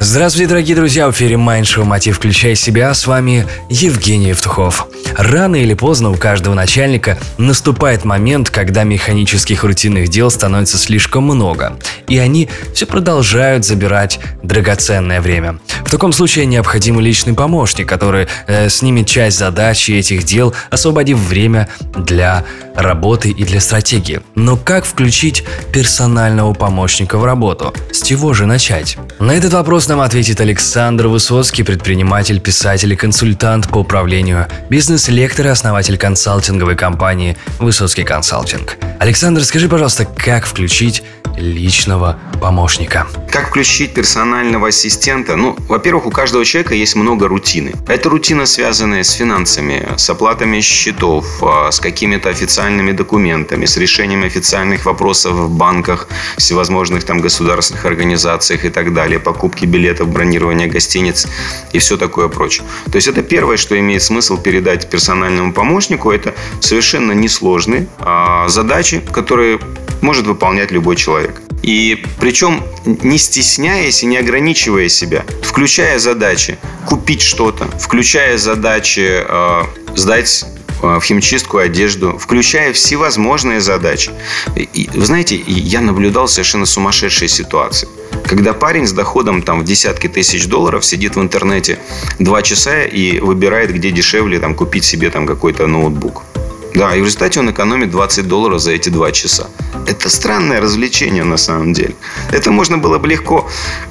Здравствуйте, дорогие друзья, в эфире Майншоу «Мотив. Включай себя». С вами Евгений Евтухов. Рано или поздно у каждого начальника наступает момент, когда механических рутинных дел становится слишком много, и они все продолжают забирать драгоценное время. В таком случае необходим личный помощник, который э, снимет часть задач и этих дел, освободив время для работы и для стратегии. Но как включить персонального помощника в работу? С чего же начать? На этот вопрос нам ответит Александр Высоцкий, предприниматель, писатель и консультант по управлению, бизнес-лектор и основатель консалтинговой компании «Высоцкий консалтинг». Александр, скажи, пожалуйста, как включить личного помощника. Как включить персонального ассистента? Ну, во-первых, у каждого человека есть много рутины. Это рутина, связанная с финансами, с оплатами счетов, а, с какими-то официальными документами, с решением официальных вопросов в банках, всевозможных там государственных организациях и так далее, покупки билетов, бронирование гостиниц и все такое прочее. То есть это первое, что имеет смысл передать персональному помощнику, это совершенно несложные а, задачи, которые может выполнять любой человек. И причем не стесняясь и не ограничивая себя, включая задачи купить что-то, включая задачи э, сдать э, в химчистку одежду, включая всевозможные задачи. И, вы знаете, я наблюдал совершенно сумасшедшие ситуации. Когда парень с доходом там, в десятки тысяч долларов сидит в интернете два часа и выбирает, где дешевле там, купить себе там, какой-то ноутбук. Да, и в результате он экономит 20 долларов за эти два часа. Это странное развлечение на самом деле. Это можно было бы легко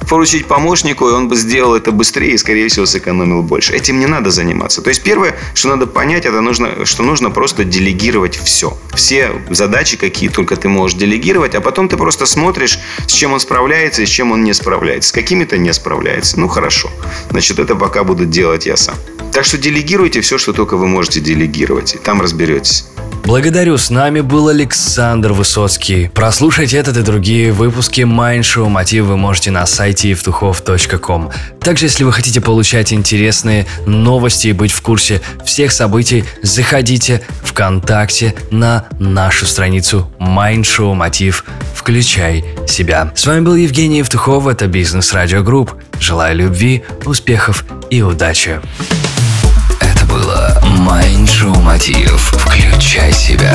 поручить помощнику, и он бы сделал это быстрее и, скорее всего, сэкономил больше. Этим не надо заниматься. То есть первое, что надо понять, это нужно, что нужно просто делегировать все. Все задачи, какие только ты можешь делегировать, а потом ты просто смотришь, с чем он справляется и с чем он не справляется. С какими-то не справляется. Ну, хорошо. Значит, это пока буду делать я сам. Так что делегируйте все, что только вы можете делегировать. И там разберетесь. Благодарю, с нами был Александр Высоцкий. Прослушать этот и другие выпуски Майндшоу Мотив вы можете на сайте евтухов.com. Также, если вы хотите получать интересные новости и быть в курсе всех событий, заходите ВКонтакте на нашу страницу Майндшоу Мотив. Включай себя. С вами был Евгений Евтухов, это Бизнес Радио Групп. Желаю любви, успехов и удачи было Майндшоу Мотив. Включай себя.